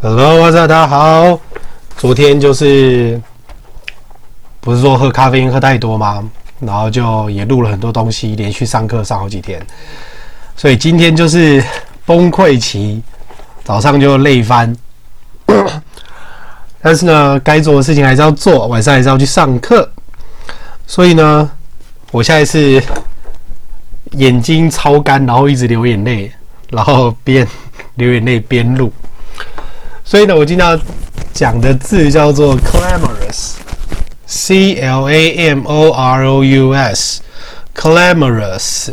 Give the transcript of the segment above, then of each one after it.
Hello，大家好。昨天就是不是说喝咖啡因喝太多吗？然后就也录了很多东西，连续上课上好几天，所以今天就是崩溃期，早上就累翻。但是呢，该做的事情还是要做，晚上还是要去上课。所以呢，我现在是眼睛超干，然后一直流眼泪，然后边 流眼泪边录。所以呢，我今天要讲的字叫做 clamorous，C L A M O R O U S，clamorous。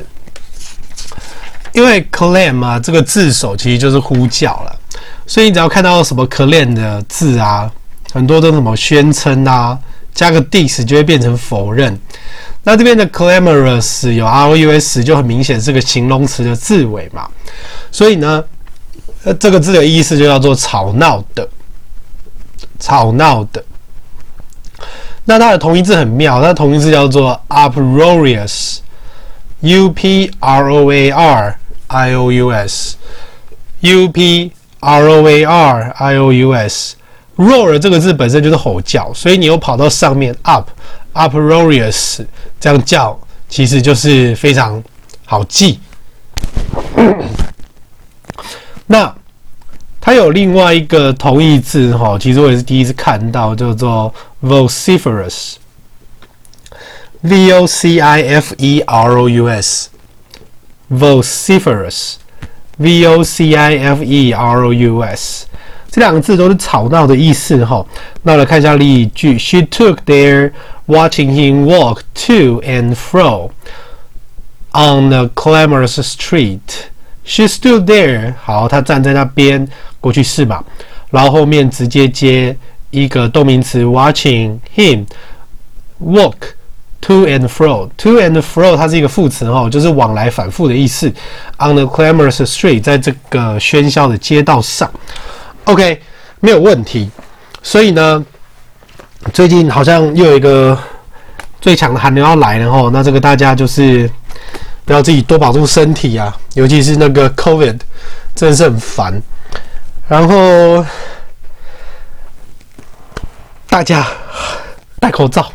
因为 clam 啊，这个字首其实就是呼叫了，所以你只要看到什么 clam 的字啊，很多都什么宣称啊，加个 dis 就会变成否认。那这边的 clamorous 有 R O U S 就很明显是个形容词的字尾嘛，所以呢。呃，这个字的意思就叫做吵闹的，吵闹的。那它的同义字很妙，它同义字叫做 uproarious，u p r o a r i o u s，u p r o a r i o u s。roar 这个字本身就是吼叫，所以你又跑到上面 up，uproarious 这样叫，其实就是非常好记。那它有另外一个同义字哈，其实我也是第一次看到，叫做 vociferous，v o c i f e r o u s，vociferous，v o c i f e r o u s，这两个字都是吵闹的意思哈。那我来看一下例句：She took there watching him walk to and fro on the clamorous street。She stood there，好，她站在那边，过去式嘛，然后后面直接接一个动名词，watching him walk to and fro，to and fro 它是一个副词哦，就是往来反复的意思。On the clamorous street，在这个喧嚣的街道上，OK，没有问题。所以呢，最近好像又有一个最强的寒流要来了哈，那这个大家就是。不要自己多保重身体啊，尤其是那个 COVID，真的是很烦。然后大家戴口罩，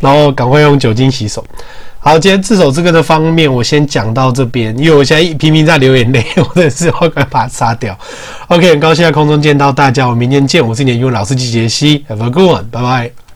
然后赶快用酒精洗手。好，今天自首这个的方面，我先讲到这边，因为我现在一频频在流眼泪，我真的是要赶快把它擦掉。OK，很高兴在空中见到大家，我明天见，我是你的英文老师机杰西，Have a good one，拜拜。